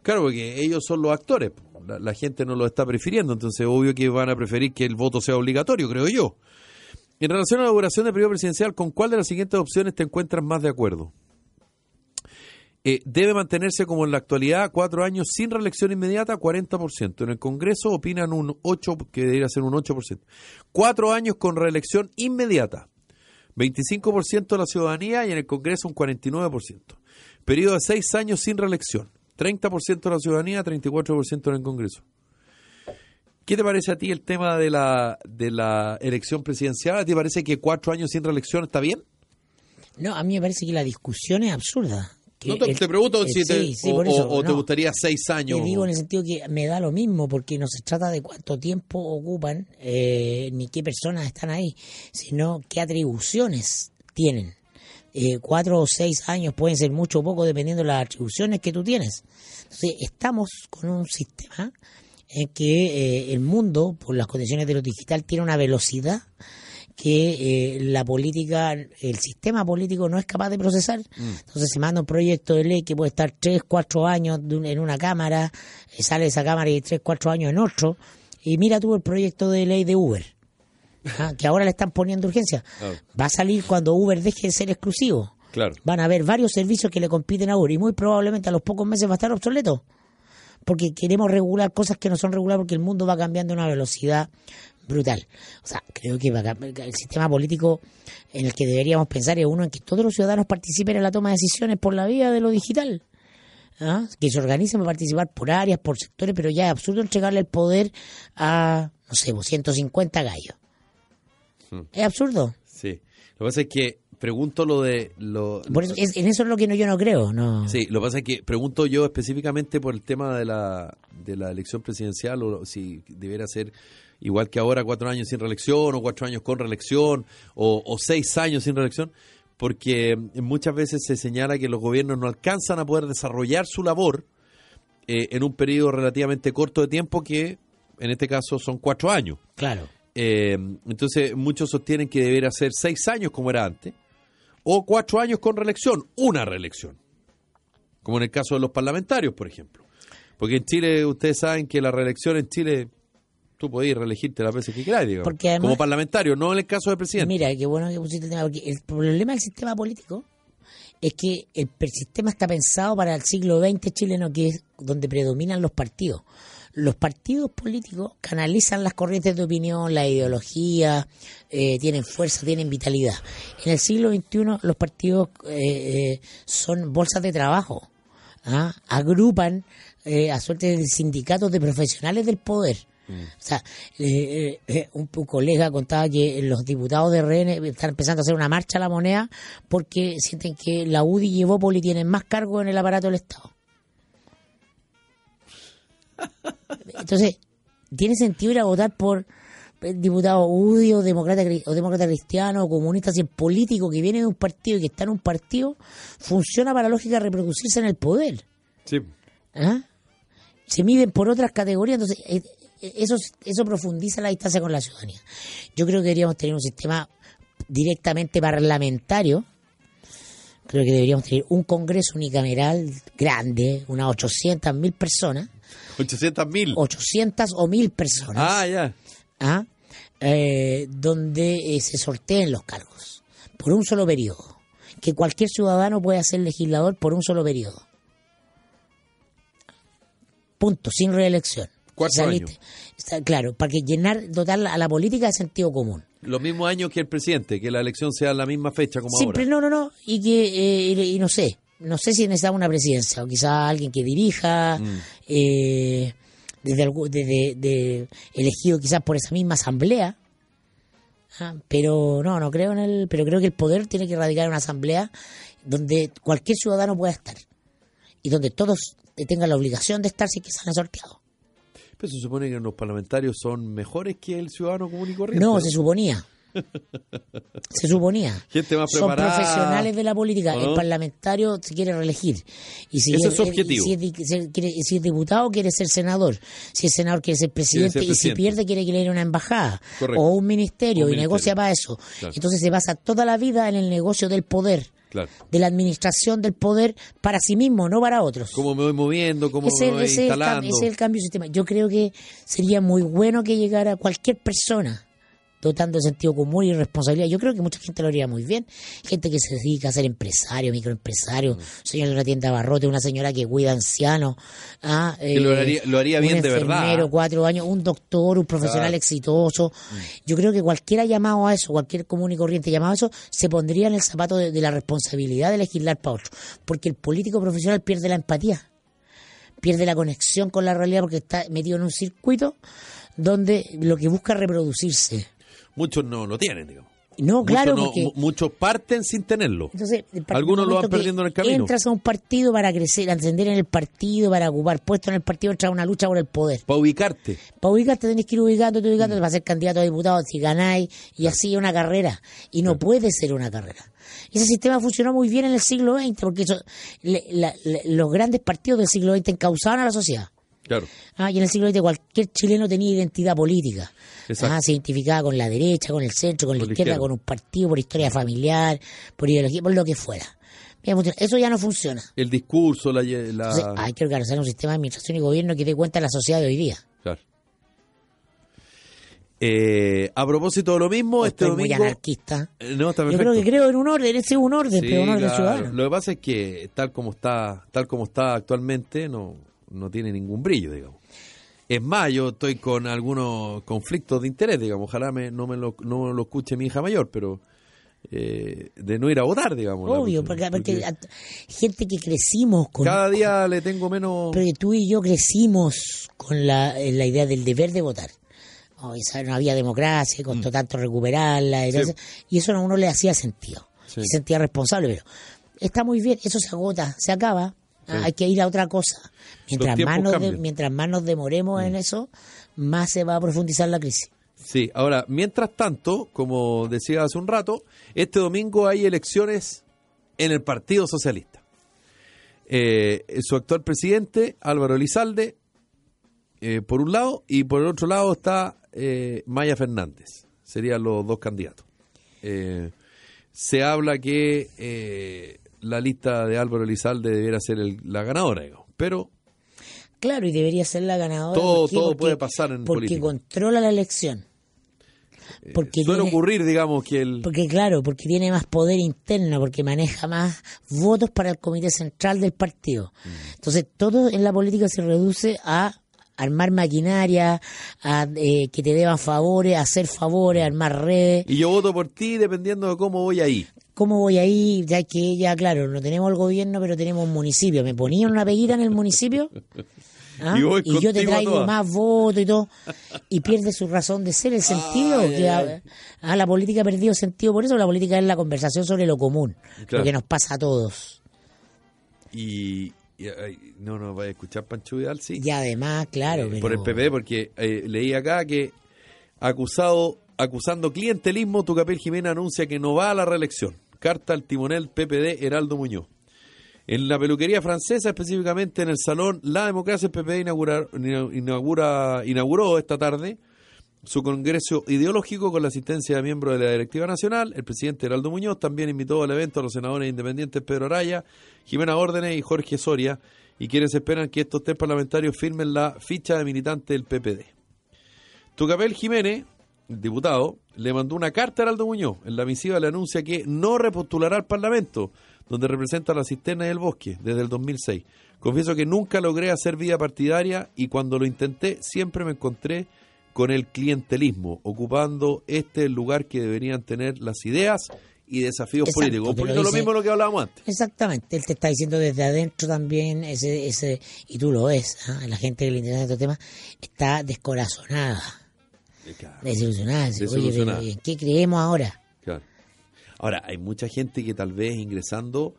Claro, porque ellos son los actores, la, la gente no lo está prefiriendo, entonces obvio que van a preferir que el voto sea obligatorio, creo yo. En relación a la duración del periodo presidencial, ¿con cuál de las siguientes opciones te encuentras más de acuerdo? Eh, debe mantenerse como en la actualidad, cuatro años sin reelección inmediata, 40%. En el Congreso opinan un 8%, que debería ser un 8%. Cuatro años con reelección inmediata, 25% de la ciudadanía y en el Congreso un 49%. Periodo de seis años sin reelección, 30% de la ciudadanía, 34% en el Congreso. ¿Qué te parece a ti el tema de la, de la elección presidencial? ¿Te parece que cuatro años sin reelección está bien? No, a mí me parece que la discusión es absurda no te, pregunto si te, o, te gustaría seis años. Te digo en el sentido que me da lo mismo, porque no se trata de cuánto tiempo ocupan, eh, ni qué personas están ahí, sino qué atribuciones tienen. Eh, cuatro o seis años pueden ser mucho o poco dependiendo de las atribuciones que tú tienes. Entonces, estamos con un sistema en que eh, el mundo, por las condiciones de lo digital, tiene una velocidad que eh, la política, el sistema político no es capaz de procesar. Mm. Entonces se manda un proyecto de ley que puede estar tres, cuatro años en una cámara, eh, sale esa cámara y tres, cuatro años en otro. Y mira tú el proyecto de ley de Uber, ¿ah? que ahora le están poniendo urgencia. Va a salir cuando Uber deje de ser exclusivo. Claro. Van a haber varios servicios que le compiten a Uber y muy probablemente a los pocos meses va a estar obsoleto porque queremos regular cosas que no son reguladas porque el mundo va cambiando a una velocidad brutal. O sea, creo que el sistema político en el que deberíamos pensar es uno en que todos los ciudadanos participen en la toma de decisiones por la vía de lo digital. ¿ah? Que se organicen para participar por áreas, por sectores, pero ya es absurdo entregarle el poder a, no sé, 150 gallos. Hmm. Es absurdo. Sí. Lo que pasa es que pregunto lo de... Lo, en eso es lo que no, yo no creo. no Sí, lo que pasa es que pregunto yo específicamente por el tema de la, de la elección presidencial o si debiera ser igual que ahora cuatro años sin reelección o cuatro años con reelección o, seis años sin reelección, porque muchas veces se señala que los gobiernos no alcanzan a poder desarrollar su labor eh, en un periodo relativamente corto de tiempo que en este caso son cuatro años. Claro. Eh, entonces muchos sostienen que debería ser seis años como era antes, o cuatro años con reelección, una reelección, como en el caso de los parlamentarios, por ejemplo. Porque en Chile ustedes saben que la reelección en Chile tú podés reelegirte las veces que quieras, digamos, además- como parlamentario, no en el caso del presidente. Mira, qué bueno que pusiste el tema, porque el problema del sistema político es que el sistema está pensado para el siglo XX chileno, que es donde predominan los partidos. Los partidos políticos canalizan las corrientes de opinión, la ideología, eh, tienen fuerza, tienen vitalidad. En el siglo XXI los partidos eh, eh, son bolsas de trabajo, ¿ah? agrupan eh, a suerte de sindicatos de profesionales del poder. O sea, eh, eh, un, un colega contaba que los diputados de RN están empezando a hacer una marcha a la moneda porque sienten que la UDI y Evópoli tienen más cargo en el aparato del Estado. Entonces, ¿tiene sentido ir a votar por diputado UDI o demócrata, o demócrata cristiano o comunista si el político que viene de un partido y que está en un partido funciona para la lógica de reproducirse en el poder? Sí. ¿Ah? se miden por otras categorías, entonces eh, eh, eso, eso profundiza la distancia con la ciudadanía. Yo creo que deberíamos tener un sistema directamente parlamentario, creo que deberíamos tener un congreso unicameral grande, unas 800 mil personas, 800 mil. 800 o mil personas, Ah, ya. ¿ah? Eh, donde eh, se sorteen los cargos por un solo periodo, que cualquier ciudadano pueda ser legislador por un solo periodo. Punto, sin reelección. Cuatro Saliste. años. Está claro, para que llenar, dotar a la política de sentido común. Los mismos años que el presidente, que la elección sea la misma fecha como Siempre ahora. no, no, no, y que, eh, y, y no sé, no sé si necesitamos una presidencia, o quizá alguien que dirija, Mm. eh, desde, de- elegido quizás por esa misma asamblea, Ah, pero no, no creo en el, pero creo que el poder tiene que radicar en una asamblea donde cualquier ciudadano pueda estar, y donde todos tengan la obligación de estar si que salen sorteados. Pero se supone que los parlamentarios son mejores que el ciudadano común y corriente. No, se suponía. Se suponía. Gente más Son profesionales de la política. ¿O El parlamentario se quiere reelegir. Y si Ese es, es su objetivo. y Si es, di- si quiere- si es diputado, quiere ser senador. Si es senador, quiere ser presidente. ser Y si pierde, quiere que le una embajada. Correcto. O un ministerio. Un y negocia para eso. Claro. Entonces se basa toda la vida en el negocio del poder. Claro. De la administración del poder para sí mismo, no para otros. Cómo me voy moviendo, cómo Ese, me voy ese es el instalando. ese es el cambio de sistema. Yo creo que sería muy bueno que llegara cualquier persona dotando de sentido común y responsabilidad. Yo creo que mucha gente lo haría muy bien. Gente que se dedica a ser empresario, microempresario, Mm. señor de una tienda de abarrote, una señora que cuida ancianos. ah, lo haría- lo haría un bien de verdad. enfermero, cuatro años, un doctor, un profesional Claro. Mm. exitoso. Yo creo que cualquiera llamado a eso, cualquier común y corriente llamado a eso, se pondría en el zapato de, de la responsabilidad de legislar para otro. Porque el político profesional pierde la empatía pierde la conexión con la realidad porque está metido en un circuito donde lo que busca es reproducirse. Muchos no lo tienen, digamos. No, claro, muchos, no- porque mu- muchos parten sin tenerlo. entonces Algunos lo van perdiendo en el camino. Entras a un partido para crecer, ascender en el partido, para ocupar puestos en el partido, entras a una lucha por el poder. Para ubicarte. Para ubicarte tenés que ir ubicando, te ubicando Mm. para ser candidato a diputado, si ganáis, y así es una carrera. Y no puede ser una carrera. Ese sistema funcionó muy bien en el siglo XX, porque eso- le- la- le- los grandes partidos del siglo XX encauzaban a la sociedad. Claro. Ah, y en el siglo XX cualquier chileno tenía identidad política. Ah, se identificaba con la derecha, con el centro, con la izquierda, izquierda. con un partido, por historia familiar, por ideología, por lo que fuera. Funciona. Eso ya no funciona. El discurso, la... la- Entonces, hay que organizar un sistema de administración y gobierno que dé cuenta de la sociedad de hoy día. Claro. Eh, a propósito de lo mismo, este Estoy muy anarquista. Eh, No, está Yo creo que creo en un orden, ese es un orden, Sí, pero un orden claro. ciudadano. Lo que pasa es que tal como está, tal como está actualmente, no, no tiene ningún brillo, digamos. Es más, yo estoy con algunos conflictos de interés, digamos. Ojalá me, no me lo, no lo escuche mi hija mayor, pero eh, de no ir a votar, digamos. Obvio, porque, porque gente que crecimos con... cada día le tengo menos. Pero que tú y yo crecimos con la, eh, la idea del deber de votar. Oh, esa- no había democracia, costó tanto recuperarla. Y, Mm. Sí. eso. Y eso a uno le hacía sentido. Sí. Se sentía responsable, pero está muy bien, eso se agota, se acaba. Sí. Hay que ir a otra cosa. Mientras, más nos, de- cambian. Mm. mientras más nos demoremos en eso, más se va a profundizar la crisis. Sí, ahora, mientras tanto, como decía hace un rato, este domingo hay elecciones en el Partido Socialista. Eh, su actual presidente, Álvaro Elizalde, eh, por un lado, y por el otro lado está eh, Maya Fernández. Serían los dos candidatos. Se habla que la lista de Álvaro Elizalde debiera ser el- la ganadora, digamos. pero Claro, y debería ser la ganadora. Todo- puede pasar en Porque política. controla la elección. Porque suele tiene- ocurrir, digamos, que el... Porque claro, porque tiene más poder interno, porque maneja más votos para el comité central del partido. Mm. Entonces todo en la política se reduce a armar maquinaria, a eh, que te deban favores, hacer favores, armar redes. Y yo voto por ti dependiendo de cómo voy ahí. ¿Cómo voy ahí? Ya que ya, claro, no tenemos el gobierno, pero tenemos un municipio. ¿Me ponían una peguita en el municipio? (laughs) ¿Ah? Y yo te traigo más votos y todo. Y pierde su razón de ser, el sentido. Ay, que ay, a- ay. la política ha perdido sentido por eso. La política es la conversación sobre lo común, Claro. lo que nos pasa a todos. Y... no, no, vaya a escuchar Pancho Vidal, sí. Y además, claro, Eh, pero- por el PP, porque eh, leí acá que acusado acusando clientelismo, Tucapel Jiménez anuncia que no va a la reelección. Carta al timonel PPD Heraldo Muñoz. En la peluquería francesa, específicamente en el salón La Democracia, el PPD inaugura- inaugura- inauguró esta tarde su congreso ideológico con la asistencia de miembros de la Directiva Nacional. El presidente Heraldo Muñoz también invitó al evento a los senadores independientes Pedro Araya, Jimena Órdenes y Jorge Soria, y quienes esperan que estos tres parlamentarios firmen la ficha de militante del PPD. Tucapel Jiménez, el diputado, le mandó una carta a Heraldo Muñoz. En la misiva le anuncia que no repostulará al Parlamento, donde representa la cisterna y el bosque desde el 2006. Confieso que nunca logré hacer vida partidaria y cuando lo intenté siempre me encontré con el clientelismo, ocupando este lugar que deberían tener las ideas y desafíos Exacto, políticos. Un te lo poquito lo mismo lo que hablábamos antes. Exactamente, él te está diciendo desde adentro también, ese, ese y tú lo ves, ¿ah? la gente que le interesa estos temas está descorazonada, Oye, Desilusionada. pero ¿en qué creemos ahora? Claro. Ahora, hay mucha gente que tal vez ingresando,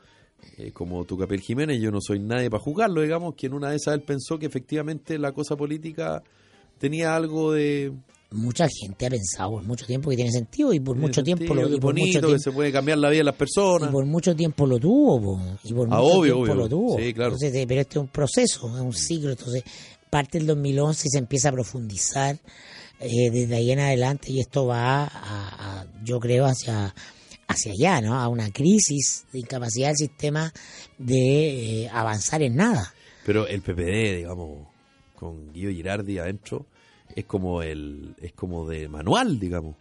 eh, como Tucapel Jiménez, yo no soy nadie para juzgarlo, digamos, que en una de esas él pensó que efectivamente la cosa política tenía algo de... Mucha gente ha pensado por mucho tiempo que tiene sentido y por tiene mucho tiempo lo, que y por bonito, mucho que se puede cambiar la vida de las personas. y por mucho tiempo lo tuvo, po, y por Ah, mucho obvio, tiempo obvio. lo tuvo. Sí, claro. Entonces, eh, pero este es un proceso, es un ciclo, entonces parte el 2011 y se empieza a profundizar eh, desde ahí en adelante y esto va, a, a- yo creo, hacia hacia allá, ¿no? A una crisis de incapacidad del sistema de eh, avanzar en nada. Pero el PPD, digamos, con Guido Girardi adentro, es como el es como de manual, digamos,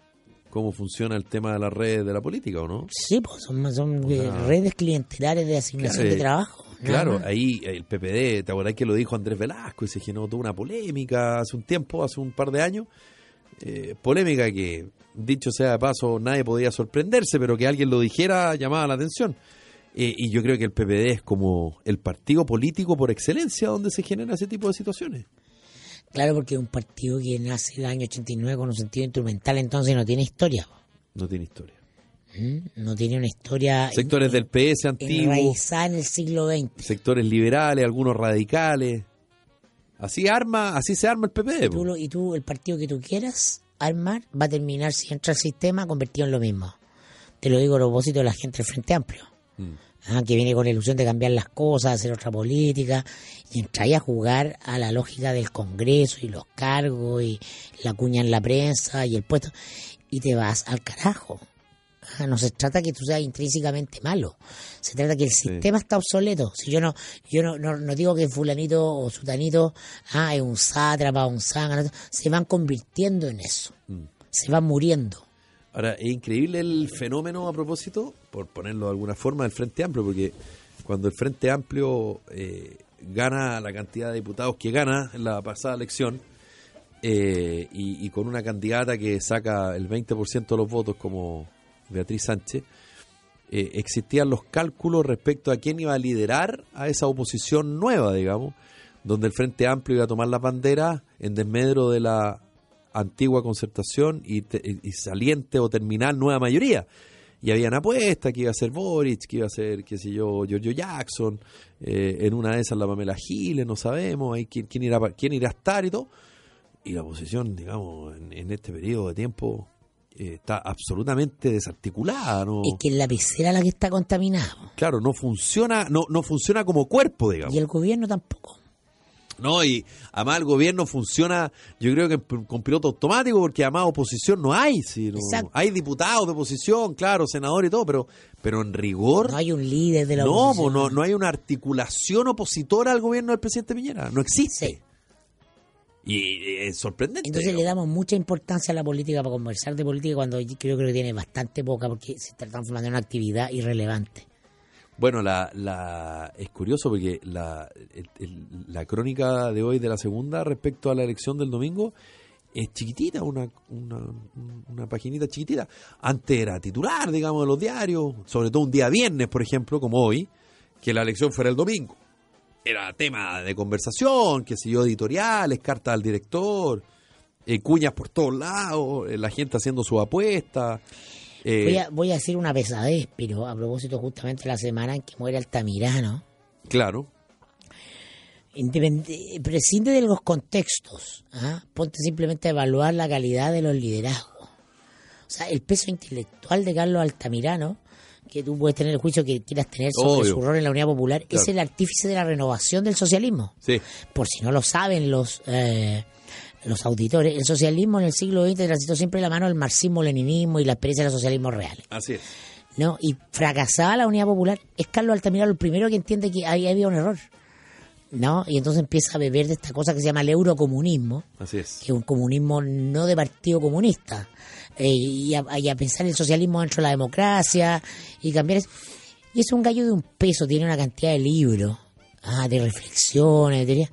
cómo funciona el tema de las redes de la política, ¿o no? Sí, pues son, son eh, sea, redes clientelares de asignación Claro, de trabajo. Claro, ahí el PPD, ¿te acordás que lo dijo Andrés Velasco y se generó toda una polémica hace un tiempo, hace un par de años? Eh, polémica que, dicho sea de paso, nadie podía sorprenderse, pero que alguien lo dijera llamaba la atención. Eh, y yo creo que el PPD es como el partido político por excelencia donde se genera ese tipo de situaciones. Claro, porque es un partido que nace el año 89 con un sentido instrumental, entonces no tiene historia. No tiene historia. ¿Mm? No tiene una historia Sectores del PS antiguo, en el siglo XX. sectores liberales, algunos radicales. Así arma, así se arma el PPD. Y tú, lo- y tú, el partido que tú quieras armar, va a terminar, si entra al sistema, convertido en lo mismo. Te lo digo a propósito de la gente del Frente Amplio. Mm. ah, que viene con la ilusión de cambiar las cosas, hacer otra política, y entra ahí a jugar a la lógica del Congreso y los cargos y la cuña en la prensa y el puesto, y te vas al carajo. No se trata que tú seas intrínsecamente malo, se trata que el sistema está obsoleto. Si yo no, yo no, no, no digo que fulanito o sutanito ah, es un sátrapa, un zángano, se van convirtiendo en eso, se van muriendo. Ahora, es increíble el fenómeno a propósito, por ponerlo de alguna forma, del Frente Amplio, porque cuando el Frente Amplio eh, gana la cantidad de diputados que gana en la pasada elección, eh, y, y con una candidata que saca el 20% de los votos como Beatriz Sánchez, eh, existían los cálculos respecto a quién iba a liderar a esa oposición nueva, digamos, donde el Frente Amplio iba a tomar la bandera en desmedro de la antigua concertación y, te- y- saliente o terminal nueva mayoría. Y habían apuestas que iba a ser Boric, que iba a ser, qué sé yo, Giorgio Jackson, eh, en una de esas la Pamela Giles, no sabemos ahí quién, quién, irá, quién irá a estar y todo. Y la oposición, digamos, en, en este periodo de tiempo eh, está absolutamente desarticulada, ¿no? Es que es la pecera la que está contaminada. Claro, no funciona, no, no funciona como cuerpo, digamos. Y el gobierno tampoco. No, y además el gobierno funciona, yo creo que con piloto automático, porque además oposición no hay. Si no- Exacto. hay diputados de oposición, claro, senadores y todo, pero, pero en rigor. No hay un líder de la no, oposición. no, no hay una articulación opositora al gobierno del presidente Piñera. No existe. Sí. Y es sorprendente. Entonces le damos mucha importancia a la política para conversar de política cuando yo creo que tiene bastante poca porque se está transformando en una actividad irrelevante. Bueno, la, la, es curioso porque la, el- el- la crónica de hoy de la segunda respecto a la elección del domingo es chiquitita, una, una, una paginita chiquitita. Antes era titular, digamos, de los diarios, sobre todo un día viernes, por ejemplo, como hoy, que la elección fuera el domingo. Era tema de conversación, que yo, editoriales, cartas al director, eh, cuñas por todos lados, eh, la gente haciendo su apuesta. eh, Voy, a, voy a decir una pesadez, pero a propósito justamente la semana en que muere Altamirano, Claro, independe- prescinde de los contextos, ¿ah? ponte simplemente a evaluar la calidad de los liderazgos. O sea, el peso intelectual de Carlos Altamirano, que tú puedes tener el juicio que quieras tener sobre Obvio. su rol en la Unidad Popular, es el artífice de la renovación del socialismo. sí. Por si no lo saben los eh, los auditores, el socialismo en el siglo XX transitó siempre la mano del marxismo-leninismo y la experiencia de los socialismos reales. Así es. ¿no? Y fracasada la unidad popular, es Carlos Altamirano el primero que entiende que ahí había un error. ¿no? Y entonces empieza a beber de esta cosa que se llama el eurocomunismo, Así es. que es un comunismo no de partido comunista, eh, y, a, y a pensar el socialismo dentro de la democracia y cambiar eso. Y es un gallo de un peso, tiene una cantidad de libros, ah, de reflexiones, de.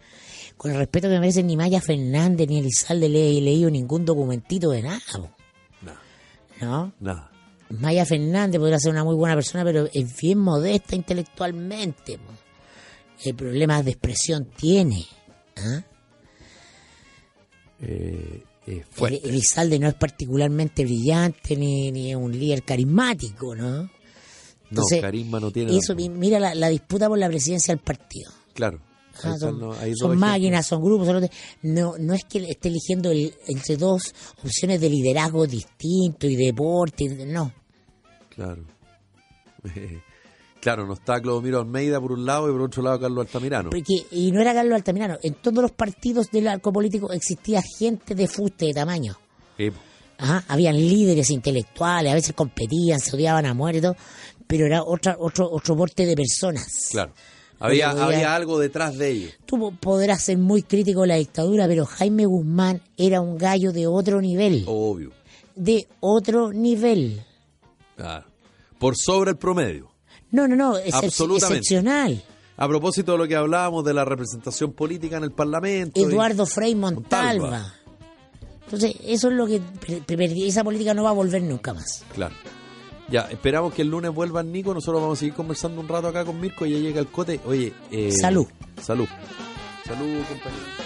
Con el respeto que me merece ni Maya Fernández ni Elizalde le he leído ningún documentito de nada, Nada. ¿no? Nada. Maya Fernández podrá ser una muy buena persona, pero es bien modesta intelectualmente. po. ¿Qué problemas de expresión tiene? ¿ah? Eh, eh, fuerte. El- Elizalde no es particularmente brillante ni, ni es un líder carismático, ¿no? no, Entonces, carisma no tiene. Eso, mi- mira la, la disputa por la presidencia del partido. Claro. Ah, son máquinas, son grupos. son no, no es que esté eligiendo el- entre dos opciones de liderazgo distinto y deporte. No. Claro. (laughs) claro, no está Clodomiro Almeida por un lado y por otro lado Carlos Altamirano. Porque, y no era Carlos Altamirano. En todos los partidos del arco político existía gente de fuste de tamaño. Eh, Ajá, habían líderes intelectuales, a veces competían, se odiaban a todo, pero era otra, otro, otro porte de personas. claro. Había, había algo detrás de ellos. Tú po- podrás ser muy crítico de la dictadura, pero Jaime Guzmán era un gallo de otro nivel. Obvio. De otro nivel. Claro. Por sobre el promedio. No, no, no, Absolutamente. excepcional. A propósito de lo que hablábamos de la representación política en el Parlamento. y- Eduardo Frei Montalva. Montalva. Entonces, eso es lo que esa política no va a volver nunca más. Claro. Ya, esperamos que el lunes vuelva el Nico. Nosotros vamos a seguir conversando un rato acá con Mirko. Ya llega el cote. Oye, eh, Salud. Salud. Salud, compañero.